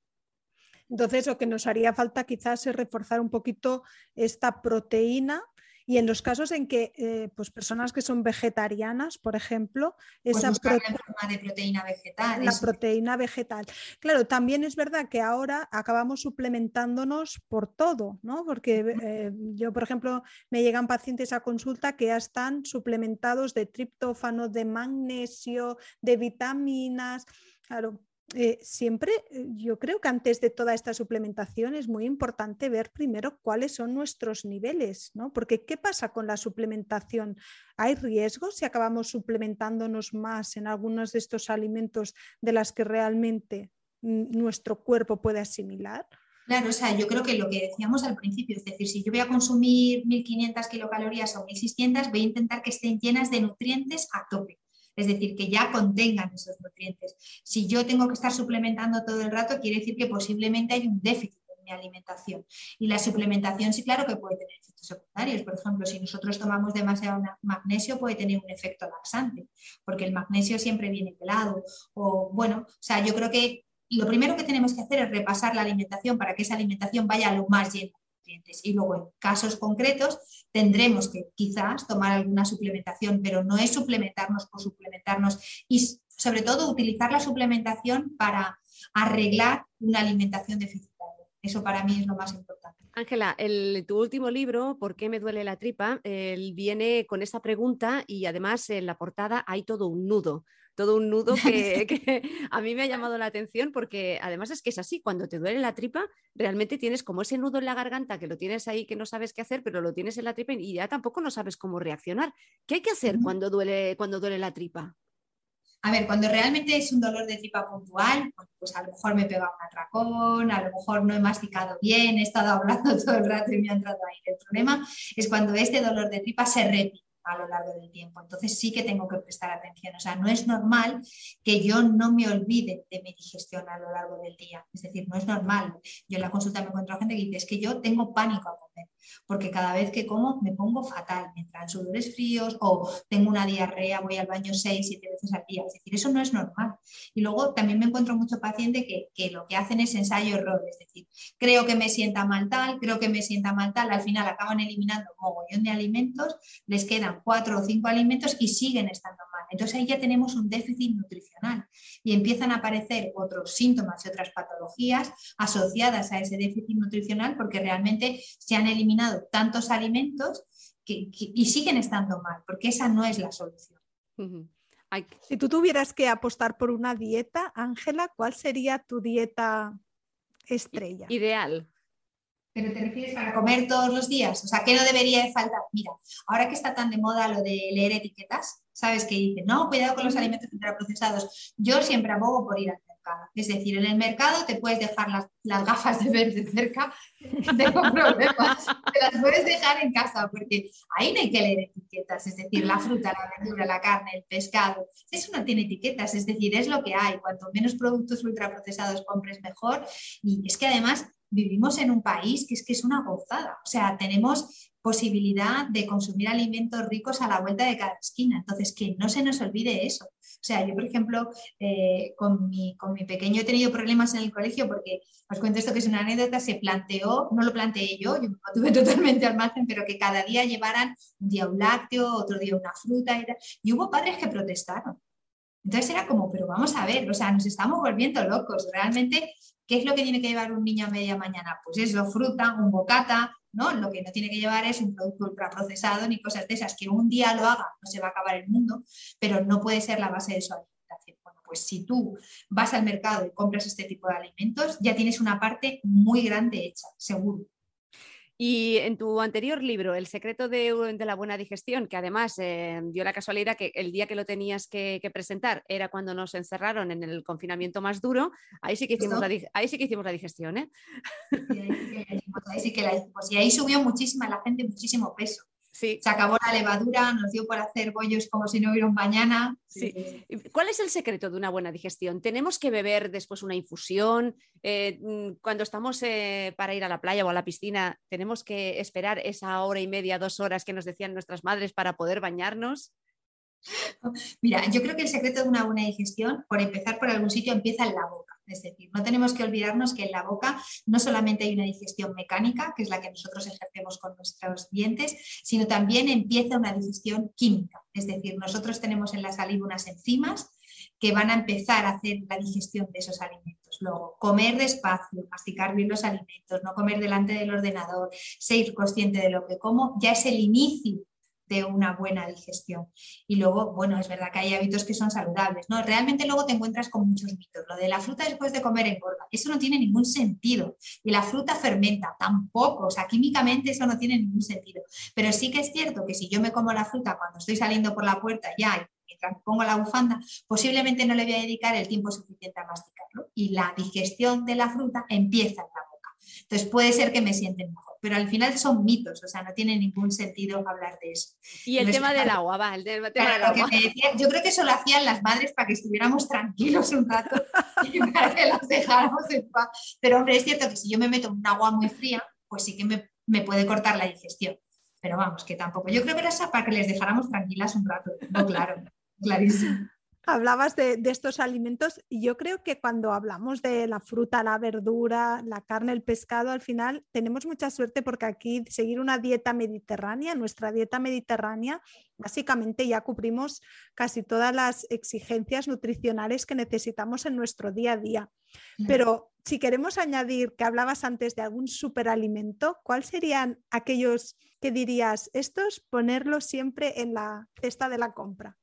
B: Entonces, lo que nos haría falta quizás es reforzar un poquito esta proteína y en los casos en que eh, pues personas que son vegetarianas, por ejemplo,
C: pues esa forma de proteína vegetal.
B: La proteína vegetal. Claro, también es verdad que ahora acabamos suplementándonos por todo, ¿no? Porque eh, yo, por ejemplo, me llegan pacientes a consulta que ya están suplementados de triptófano, de magnesio, de vitaminas. Claro, eh, siempre eh, yo creo que antes de toda esta suplementación es muy importante ver primero cuáles son nuestros niveles, ¿no? Porque ¿qué pasa con la suplementación? ¿Hay riesgos si acabamos suplementándonos más en algunos de estos alimentos de las que realmente nuestro cuerpo puede asimilar?
C: Claro, o sea, yo creo que lo que decíamos al principio, es decir, si yo voy a consumir 1500 kilocalorías o 1600, voy a intentar que estén llenas de nutrientes a tope es decir, que ya contengan esos nutrientes. Si yo tengo que estar suplementando todo el rato, quiere decir que posiblemente hay un déficit en mi alimentación. Y la suplementación sí, claro que puede tener efectos secundarios. Por ejemplo, si nosotros tomamos demasiado magnesio, puede tener un efecto laxante, porque el magnesio siempre viene pelado. O bueno, o sea, yo creo que lo primero que tenemos que hacer es repasar la alimentación para que esa alimentación vaya a lo más llena y luego en casos concretos tendremos que quizás tomar alguna suplementación, pero no es suplementarnos por suplementarnos y sobre todo utilizar la suplementación para arreglar una alimentación deficitaria. Eso para mí es lo más importante.
A: Ángela, tu último libro, ¿Por qué me duele la tripa? Viene con esta pregunta y además en la portada hay todo un nudo todo un nudo que, a mí me ha llamado la atención porque además es que es así, cuando te duele la tripa, realmente tienes como ese nudo en la garganta que lo tienes ahí que no sabes qué hacer, pero lo tienes en la tripa y ya tampoco no sabes cómo reaccionar. ¿Qué hay que hacer cuando duele, cuando duele la tripa?
C: A ver, cuando realmente es un dolor de tripa puntual, pues a lo mejor me he pegado un atracón, a lo mejor no he masticado bien, he estado hablando todo el rato y me ha entrado ahí. El problema es cuando este dolor de tripa se repite a lo largo del tiempo. Entonces sí que tengo que prestar atención. O sea, no es normal que yo no me olvide de mi digestión a lo largo del día. Es decir, no es normal. Yo en la consulta me encuentro gente que dice, es que yo tengo pánico a porque cada vez que como me pongo fatal, me entran sudores fríos o tengo una diarrea, voy al baño seis, siete veces al día. Es decir, eso no es normal. Y luego también me encuentro mucho paciente que, que lo que hacen es ensayo-error. Es decir, creo que me sienta mal tal, creo que me sienta mal tal, al final acaban eliminando un mogollón de alimentos, les quedan cuatro o cinco alimentos y siguen estando mal. Entonces ahí ya tenemos un déficit nutricional y empiezan a aparecer otros síntomas y otras patologías asociadas a ese déficit nutricional porque realmente se han eliminado tantos alimentos y siguen estando mal, porque esa no es la solución.
B: Si tú tuvieras que apostar por una dieta, Ángela, ¿cuál sería tu dieta estrella?
A: Ideal.
C: ¿Pero te refieres para comer todos los días? O sea, ¿qué no debería de faltar? Mira, ahora que está tan de moda lo de leer etiquetas, ¿sabes? Que dicen, no, cuidado con los alimentos ultraprocesados. Yo siempre abogo por ir al mercado. Es decir, en el mercado te puedes dejar las, las gafas de ver de cerca, tengo problemas. Te las puedes dejar en casa porque ahí no hay que leer etiquetas. Es decir, la fruta, la verdura, la carne, el pescado. Eso no tiene etiquetas, es decir, es lo que hay. Cuanto menos productos ultraprocesados compres, mejor. Y es que además vivimos en un país que es que es una gozada. O sea, tenemos posibilidad de consumir alimentos ricos a la vuelta de cada esquina. Entonces, que no se nos olvide eso. O sea, yo, por ejemplo, eh, con, mi, con mi pequeño he tenido problemas en el colegio porque, os cuento esto que es una anécdota, se planteó, no lo planteé yo, yo me tuve totalmente al margen, pero que cada día llevaran un día un lácteo, otro día una fruta y, y hubo padres que protestaron. Entonces era como, pero vamos a ver, o sea, nos estamos volviendo locos. Realmente ¿Qué es lo que tiene que llevar un niño a media mañana? Pues eso, fruta, un bocata, ¿no? Lo que no tiene que llevar es un producto ultraprocesado ni cosas de esas. Que un día lo haga, no se va a acabar el mundo, pero no puede ser la base de su alimentación. Bueno, pues si tú vas al mercado y compras este tipo de alimentos, ya tienes una parte muy grande hecha, seguro.
A: Y en tu anterior libro, El secreto de, la buena digestión, que además eh, dio la casualidad que el día que lo tenías que, presentar era cuando nos encerraron en el confinamiento más duro, ahí sí que hicimos, la, ahí sí que hicimos la digestión. ¿eh?
C: ahí sí que la hicimos. Y ahí subió muchísima la gente, muchísimo peso. Se acabó la levadura, nos dio por hacer bollos como si no hubiera un mañana.
A: ¿Cuál es el secreto de una buena digestión? ¿Tenemos que beber después una infusión? Eh, mm, cuando estamos eh, para ir a la playa o a la piscina, ¿tenemos que esperar esa hora y media, dos horas que nos decían nuestras madres para poder bañarnos?
C: Mira, yo creo que el secreto de una buena digestión, por empezar por algún sitio, empieza en la boca. Es decir, no tenemos que olvidarnos que en la boca no solamente hay una digestión mecánica, que es la que nosotros ejercemos con nuestros dientes, sino también empieza una digestión química. Es decir, nosotros tenemos en la saliva unas enzimas que van a empezar a hacer la digestión de esos alimentos. Luego, comer despacio, masticar bien los alimentos, no comer delante del ordenador, ser consciente de lo que como, ya es el inicio de una buena digestión. Y luego, bueno, es verdad que hay hábitos que son saludables, ¿no? Realmente luego te encuentras con muchos mitos. Lo de la fruta después de comer engorda, eso no tiene ningún sentido. Y la fruta fermenta, tampoco. O sea, químicamente eso no tiene ningún sentido. Pero sí que es cierto que si yo me como la fruta cuando estoy saliendo por la puerta ya mientras pongo la bufanda, posiblemente no le voy a dedicar el tiempo suficiente a masticarlo. Y la digestión de la fruta empieza en la boca. Entonces puede ser que me sienten pero al final son mitos, o sea, no tiene ningún sentido hablar de eso.
A: Y el tema del agua, va, el tema, del agua.
C: yo creo que eso lo hacían las madres para que estuviéramos tranquilos un rato y para que los dejáramos en paz. Pero hombre, es cierto que si yo me meto en un agua muy fría, pues sí que me, me puede cortar la digestión. Pero vamos, que tampoco. Yo creo que era esa para que les dejáramos tranquilas un rato. No, claro, clarísimo.
B: Hablabas de, estos alimentos y yo creo que cuando hablamos de la fruta, la verdura, la carne, el pescado, al final tenemos mucha suerte porque aquí seguir una dieta mediterránea, nuestra dieta mediterránea, básicamente ya cubrimos casi todas las exigencias nutricionales que necesitamos en nuestro día a día. Pero si queremos añadir que hablabas antes de algún superalimento, ¿cuáles serían aquellos que dirías, estos ponerlos siempre en la cesta de la compra?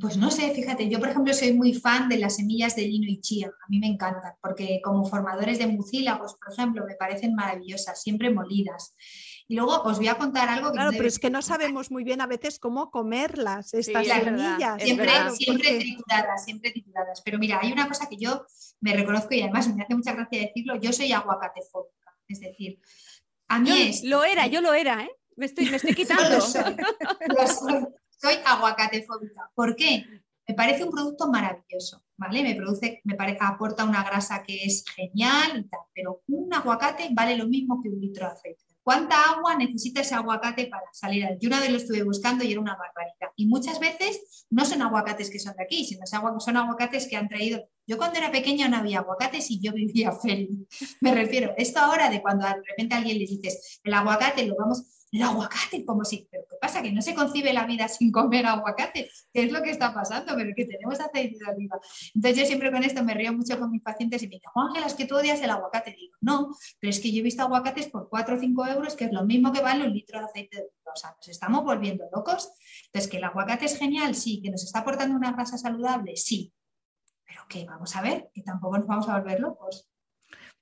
C: Pues no sé, fíjate, yo por ejemplo soy muy fan de las semillas de lino y chía, a mí me encantan, porque como formadores de mucílagos, por ejemplo, me parecen maravillosas, siempre molidas. Y luego os voy a contar algo que...
B: Claro, pero es que no sabemos muy bien a veces cómo comerlas, estas semillas.
C: Siempre, siempre trituradas, siempre trituradas. Pero mira, hay una cosa que yo me reconozco y además me hace mucha gracia decirlo, yo soy aguacatefóbica, es decir, a mí es...
A: Lo era, yo lo era, ¿eh? Me estoy, me estoy quitando.
C: soy aguacatefóbica. ¿Por qué? Me parece un producto maravilloso, ¿vale? Me produce, me parece, aporta una grasa que es genial y tal, pero un aguacate vale lo mismo que un litro de aceite. ¿Cuánta agua necesita ese aguacate para salir? Yo una vez lo estuve buscando y era una barbaridad. Y muchas veces no son aguacates que son de aquí, sino son aguacates que han traído. Yo cuando era pequeña no había aguacates y yo vivía feliz. Me refiero, esto ahora de cuando de repente alguien le dices, el aguacate lo vamos, el aguacate, como si, pero ¿qué pasa? Que no se concibe la vida sin comer aguacate. ¿Qué es lo que está pasando? Pero que tenemos aceite de oliva. Entonces yo siempre con esto me río mucho con mis pacientes y me dicen, Ángela, es que tú odias el aguacate. Digo, no, pero es que yo he visto aguacates por 4 o 5 euros, que es lo mismo que vale un litro de aceite de oliva. O sea, nos estamos volviendo locos. Entonces, que el aguacate es genial, sí, que nos está aportando una grasa saludable, sí. Pero que vamos a ver, que tampoco nos vamos a volver locos.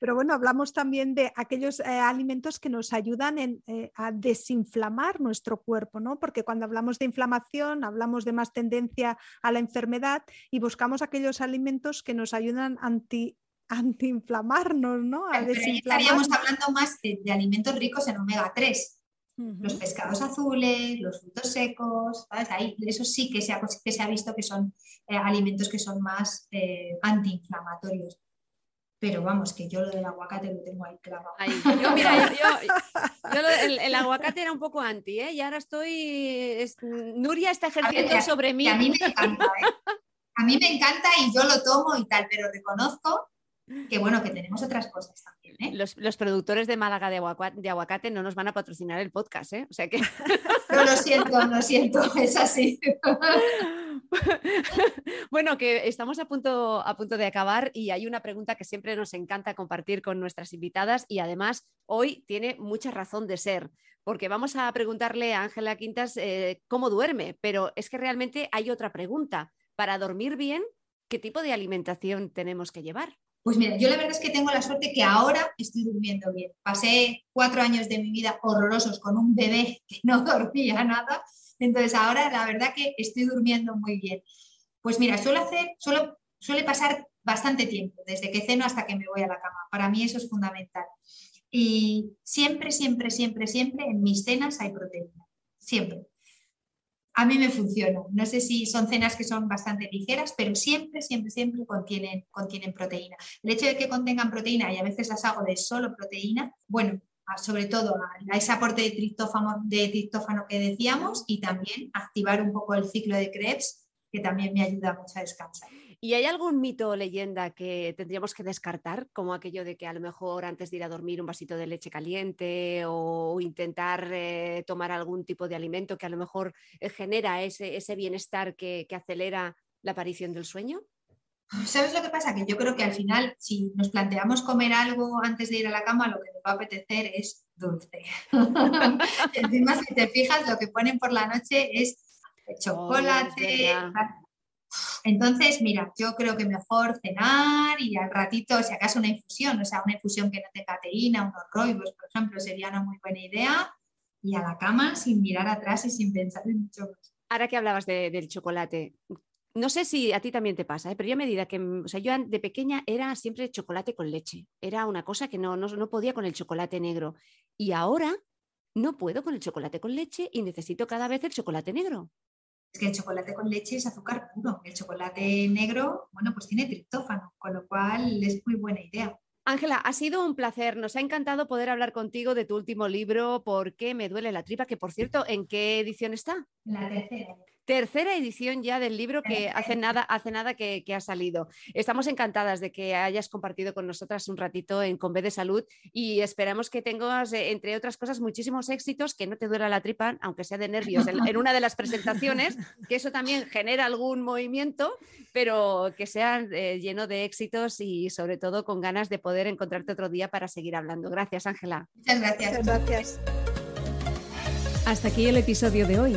B: Pero bueno, hablamos también de aquellos eh, alimentos que nos ayudan eh, a desinflamar nuestro cuerpo, ¿no? Porque cuando hablamos de inflamación, hablamos de más tendencia a la enfermedad y buscamos aquellos alimentos que nos ayudan anti antiinflamarnos, ¿no?
C: A estaríamos hablando más de, alimentos ricos en omega 3. Los pescados azules, los frutos secos, Ahí, eso sí que se ha, que se ha visto que son eh, alimentos que son más antiinflamatorios. Pero vamos, que yo lo del aguacate lo tengo ahí clavado.
A: yo, mira, yo, el, aguacate era un poco anti, ¿eh? Y ahora estoy. Nuria está ejerciendo sobre mí.
C: a mí me encanta, ¿eh? A mí me encanta y yo lo tomo y tal, pero reconozco que bueno, que tenemos otras cosas también. ¿eh?
A: Los, productores de Málaga de aguacate, no nos van a patrocinar el podcast, ¿eh? O sea que.
C: No, lo siento, lo siento, es así.
A: bueno, que estamos a punto, a punto de acabar y hay una pregunta que siempre nos encanta compartir con nuestras invitadas y además hoy tiene mucha razón de ser, porque vamos a preguntarle a Ángela Quintas eh, cómo duerme, pero es que realmente hay otra pregunta. Para dormir bien, ¿qué tipo de alimentación tenemos que llevar?
C: Pues mira, yo la verdad es que tengo la suerte que ahora estoy durmiendo bien. Pasé cuatro años de mi vida horrorosos con un bebé que no dormía nada entonces ahora la verdad que estoy durmiendo muy bien. Pues mira, suelo hacer, suelo, suele pasar bastante tiempo, desde que ceno hasta que me voy a la cama. Para mí eso es fundamental. Y siempre, siempre, siempre, siempre en mis cenas hay proteína. Siempre. A mí me funciona. No sé si son cenas que son bastante ligeras, pero siempre, siempre, siempre contienen, proteína. El hecho de que contengan proteína, y a veces las hago de solo proteína, bueno, sobre todo a, ese aporte de triptófano, de triptófano que decíamos y también activar un poco el ciclo de Krebs, que también me ayuda mucho a descansar.
A: ¿Y hay algún mito o leyenda que tendríamos que descartar, como aquello de que a lo mejor antes de ir a dormir un vasito de leche caliente o intentar eh, tomar algún tipo de alimento que a lo mejor eh, genera ese, ese bienestar que, que acelera la aparición del sueño?
C: ¿Sabes lo que pasa? Que yo creo que al final, si nos planteamos comer algo antes de ir a la cama, lo que nos va a apetecer es dulce. Encima, si te fijas, lo que ponen por la noche es chocolate. Entonces, mira, yo creo que mejor cenar y al ratito, si acaso una infusión, o sea, una infusión que no tenga teína, unos roibos, por ejemplo, sería una muy buena idea. Y a la cama sin mirar atrás y sin pensar en mucho más.
A: Ahora que hablabas del chocolate, no sé si a ti también te pasa, ¿eh? pero yo a medida que, o sea, yo de pequeña era siempre chocolate con leche, era una cosa que no, no, podía con el chocolate negro y ahora no puedo con el chocolate con leche y necesito cada vez el chocolate negro.
C: Es que el chocolate con leche es azúcar puro, el chocolate negro, bueno, pues tiene triptófano, con lo cual es muy buena idea.
A: Ángela, ha sido un placer. Nos ha encantado poder hablar contigo de tu último libro, ¿Por qué me duele la tripa? Que por cierto, ¿en qué edición está?
C: La tercera
A: tercera edición ya del libro que hace nada, hace nada que, ha salido. Estamos encantadas de que hayas compartido con nosotras un ratito en Conve de Salud y esperamos que tengas, eh, entre otras cosas, muchísimos éxitos, que no te duela la tripa, aunque sea de nervios, en, una de las presentaciones, que eso también genera algún movimiento, pero que sea eh, lleno de éxitos y sobre todo con ganas de poder encontrarte otro día para seguir hablando. Gracias, Ángela.
C: Muchas gracias.
B: Muchas gracias.
G: Hasta aquí el episodio de hoy.